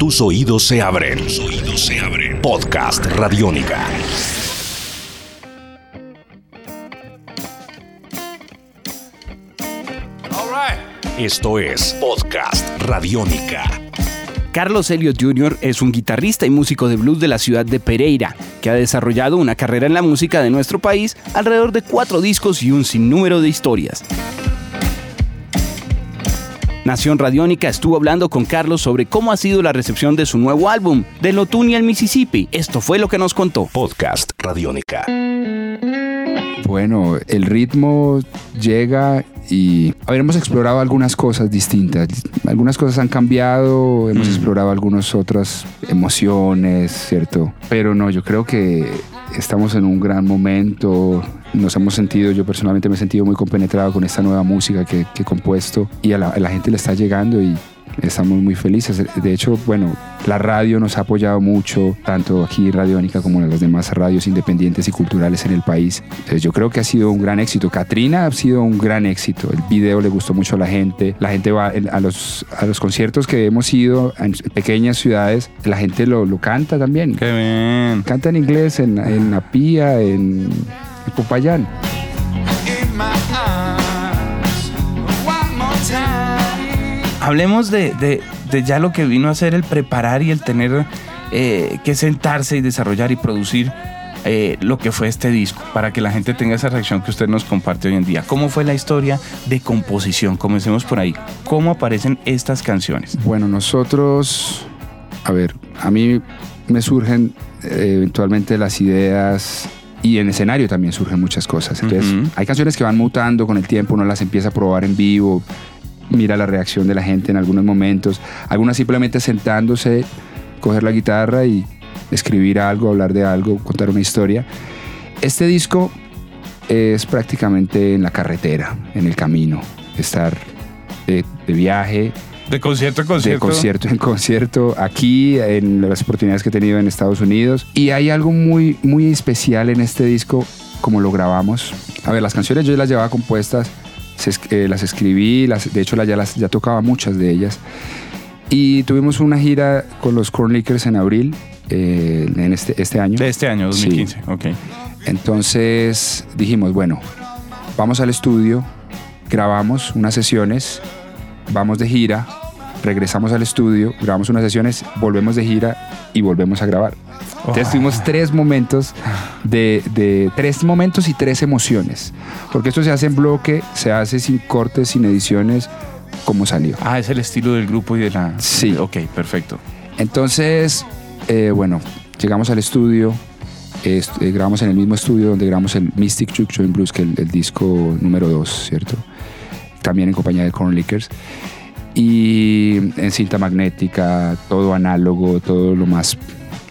Tus oídos se abren. Tus oídos se abren. Podcast Radiónica. Esto es Podcast Radiónica. Carlos Elliot Jr. es un guitarrista y músico de blues de la ciudad de Pereira, que ha desarrollado una carrera en la música de nuestro país, alrededor de cuatro discos y un sinnúmero de historias. Nación Radiónica estuvo hablando con Carlos sobre cómo ha sido la recepción de su nuevo álbum, De Lotuni al Mississippi. Esto fue lo que nos contó. Podcast Radiónica. Bueno, el ritmo llega y a ver, hemos explorado algunas cosas distintas. Algunas cosas han cambiado, hemos Mm. explorado algunas otras emociones, ¿cierto? Pero no, yo creo que estamos en un gran momento. Nos hemos sentido, yo personalmente me he sentido muy compenetrado con esta nueva música que, he compuesto y a la, a la gente le está llegando y estamos muy felices. De hecho, bueno, la radio nos ha apoyado mucho, tanto aquí Radiónica como en las demás radios independientes y culturales en el país. Entonces, yo creo que ha sido un gran éxito. Katrina ha sido un gran éxito. El video le gustó mucho a la gente. La gente va a los, a los conciertos que hemos ido en pequeñas ciudades, la gente lo, lo canta también. ¡Qué bien! Canta en inglés, en, en Apía, en, en Popayán. Hablemos de, de- de ya lo que vino a ser el preparar y el tener eh, que sentarse y desarrollar y producir eh, lo que fue este disco, para que la gente tenga esa reacción que usted nos comparte hoy en día. ¿Cómo fue la historia de composición? Comencemos por ahí. ¿Cómo aparecen estas canciones? Bueno, nosotros, a ver, a mí me surgen eh, eventualmente las ideas y en escenario también surgen muchas cosas. Entonces, hay canciones que van mutando con el tiempo, uno las empieza a probar en vivo, mira la reacción de la gente en algunos momentos, algunas simplemente sentándose, coger la guitarra y escribir algo, hablar de algo, contar una historia. Este disco es prácticamente en la carretera, en el camino, estar de, de viaje, De concierto a de concierto en concierto, aquí, en las oportunidades que he tenido en Estados Unidos. Y hay algo muy, muy especial en este disco, como lo grabamos. A ver, las canciones yo las llevaba compuestas, se eh, las escribí, las, de hecho la- ya, las, ya tocaba muchas de ellas. Y tuvimos una gira con los Corn Lickers en abril, eh, en este, este año. De este año, Sí. 2015. Ok. Entonces dijimos, bueno, vamos al estudio, grabamos unas sesiones, vamos de gira, regresamos al estudio, grabamos unas sesiones, volvemos de gira y volvemos a grabar. Entonces Oh. tuvimos tres momentos de, de- tres momentos y tres emociones. Porque esto se hace en bloque, se hace sin cortes, sin ediciones, como salió. Ah, es el estilo del grupo y de la... Sí. Ok, perfecto. Entonces, eh, bueno, llegamos al estudio, est- eh, grabamos en el mismo estudio donde grabamos el Mystic Juke Joint Blues, que es el, el disco número 2, ¿cierto? También en compañía de Corn Lickers. Y en cinta magnética, todo análogo, todo lo más...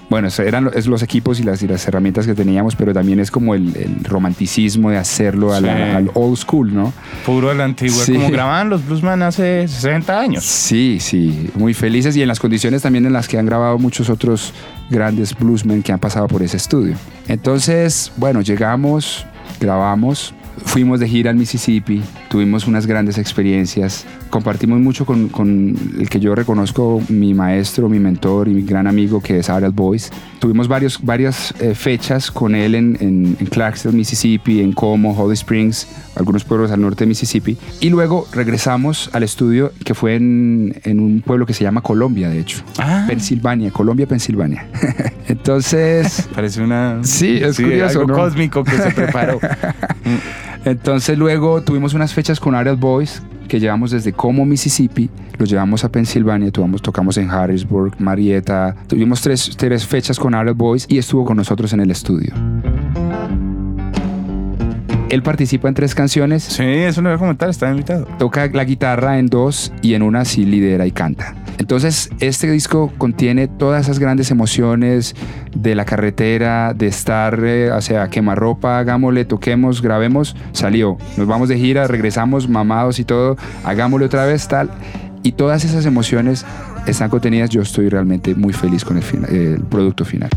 Bueno, eran los equipos y las, y las herramientas que teníamos, pero también es como el, el romanticismo de hacerlo la- al old school, ¿no? Puro a la antigua, Sí. como grababan los bluesman hace 60 años. Sí, sí, muy felices y en las condiciones también en las que han grabado muchos otros grandes bluesmen que han pasado por ese estudio. Entonces, bueno, llegamos, grabamos, fuimos de gira al Mississippi, tuvimos unas grandes experiencias, compartimos mucho con, con el que yo reconozco mi maestro, mi mentor y mi gran amigo que es Harold Boyce. Tuvimos varios, varias eh, fechas con él en, en, en Clarksville, Mississippi, en Como, Holly Springs, algunos pueblos al norte de Mississippi. Y luego regresamos al estudio que fue en, en un pueblo que se llama Colombia, de hecho. Ah. Pensilvania, Colombia, Pensilvania. Entonces, Parece una... Sí, es curioso, algo ¿no? cósmico que se preparó. entonces luego tuvimos unas fechas con Harold Boys que llevamos desde Como, Mississippi, los llevamos a Pensilvania, tuvimos, tocamos en Harrisburg, Marietta, tuvimos tres, tres fechas con Harold Boys y estuvo con nosotros en el estudio. Él participa en tres canciones, sí, eso lo voy a comentar, está invitado. toca la guitarra en dos y en una sí lidera y canta. Entonces, este disco contiene todas esas grandes emociones de la carretera, de estar, eh, o sea, quemarropa, hagámosle, toquemos, grabemos, salió. Nos vamos de gira, regresamos mamados y todo, hagámosle otra vez, tal. Y todas esas emociones están contenidas. Yo estoy realmente muy feliz con el, el producto final.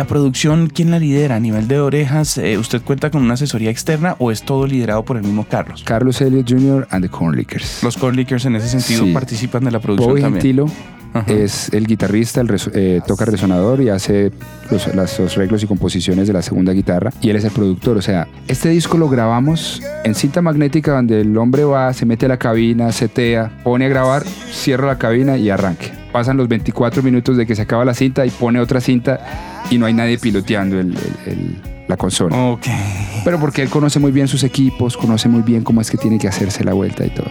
La producción, ¿quién la lidera? A nivel de orejas, eh, ¿usted cuenta con una asesoría externa o es todo liderado por el mismo Carlos? Carlos Elliott Jr. and the Corn Lickers. Los Core Lickers en ese sentido Sí. participan de la producción Bobby también. Gentilo Ajá. es el guitarrista, el reso- eh, toca resonador y hace los, las- los arreglos y composiciones de la segunda guitarra. Y él es el productor. O sea, este disco lo grabamos en cinta magnética donde el hombre va, se mete a la cabina, setea, pone a grabar, cierra la cabina y arranque. Pasan los 24 minutos de que se acaba la cinta y pone otra cinta y no hay nadie piloteando el- el- el- la consola. Ok. Pero porque él conoce muy bien sus equipos, conoce muy bien cómo es que tiene que hacerse la vuelta y todo.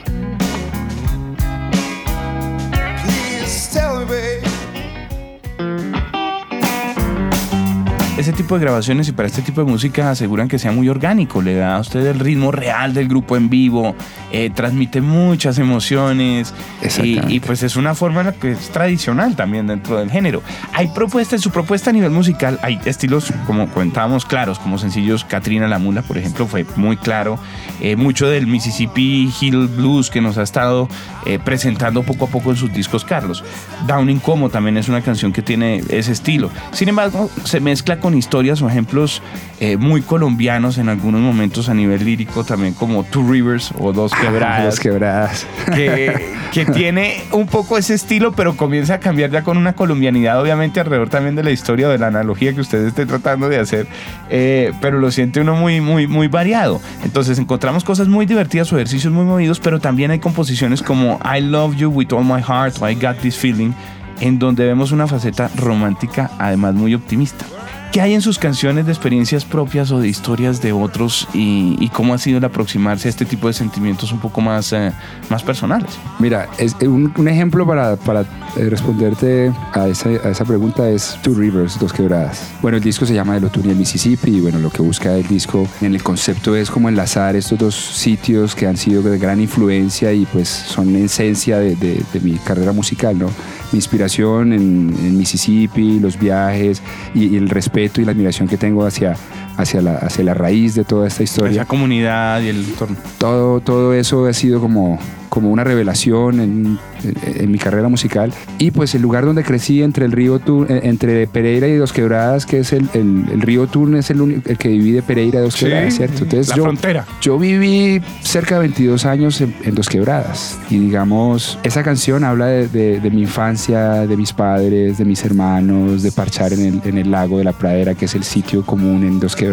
Tipo de grabaciones y para este tipo de música aseguran que sea muy orgánico, le da a usted el ritmo real del grupo en vivo, eh, transmite muchas emociones y, Exactamente. y, pues es una forma en la que es tradicional también dentro del género. Hay propuestas, en su propuesta a nivel musical, hay estilos como comentábamos claros, como sencillos, Katrina la Mula por ejemplo fue muy claro, Eh, mucho del Mississippi Hill Blues que nos ha estado eh, presentando poco a poco en sus discos Carlos. Downing Como también es una canción que tiene ese estilo. Sin embargo, se mezcla con historias o ejemplos eh, muy colombianos en algunos momentos a nivel lírico, también como Two Rivers o Dos Quebradas, Las quebradas. que, que tiene un poco ese estilo, pero comienza a cambiar ya con una colombianidad, obviamente alrededor también de la historia o de la analogía que usted esté tratando de hacer, eh, pero lo siente uno muy, muy, muy variado. Entonces encontramos cosas muy divertidas o ejercicios muy movidos, pero también hay composiciones como I Love You With All My Heart o I Got This Feeling, en donde vemos una faceta romántica, además muy optimista. ¿Qué hay en sus canciones de experiencias propias o de historias de otros y, y cómo ha sido el aproximarse a este tipo de sentimientos un poco más, eh, más personales? Mira, es, eh, un, un ejemplo para, para eh, responderte a esa, a esa pregunta es Two Rivers, Dos Quebradas. Bueno, el disco se llama El Otoño y el Mississippi y bueno, lo que busca el disco en el concepto es como enlazar estos dos sitios que han sido de gran influencia y pues son esencia de, de- de mi carrera musical, ¿no? Mi inspiración en, en Mississippi, los viajes y, y el respeto y la admiración que tengo hacia, hacia, la, hacia la raíz de toda esta historia Esa comunidad y el entorno. todo, todo eso ha sido como, como una revelación en, en- mi carrera musical. Y pues el lugar donde crecí entre el río Tun, eh, entre Pereira y Dos Quebradas, que es el, el- el río Tun, es el, único- el que divide Pereira y Dos Quebradas, ¿cierto? Entonces la yo, frontera. yo viví cerca de 22 años en, en Dos Quebradas y digamos, esa canción habla de, de- de mi infancia, de mis padres, de mis hermanos, de parchar en el, en el lago de la pradera, que es el sitio común en Dos Quebradas,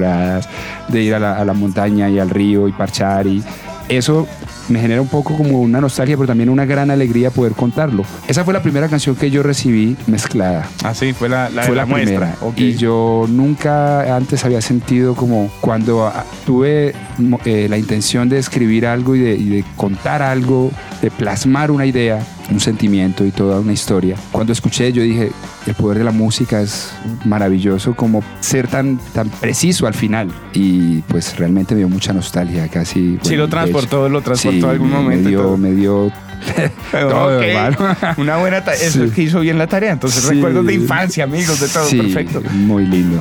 de ir a la, a la montaña y al río y parchar y eso me genera un poco como una nostalgia, pero también una gran alegría poder contarlo. Esa fue la primera canción que yo recibí mezclada Así fue la, la, fue la la, muestra. primera. Y yo nunca antes había sentido como cuando ah, tuve mo- eh, la intención de escribir algo y de, y de contar algo, de plasmar una idea, un sentimiento y toda una historia. Cuando escuché yo dije, el poder de la música es maravilloso como ser tan, tan preciso al final. Y pues realmente me dio mucha nostalgia, casi. Sí, bueno, lo de transportó, lo transportó sí, algún me- momento Me dio, todo. me dio todo, Ok. hermano. Una buena tarea. Eso Sí. es que hizo bien la tarea. Entonces, Sí. recuerdos de infancia, amigos, de todo. Sí, Perfecto. muy lindo.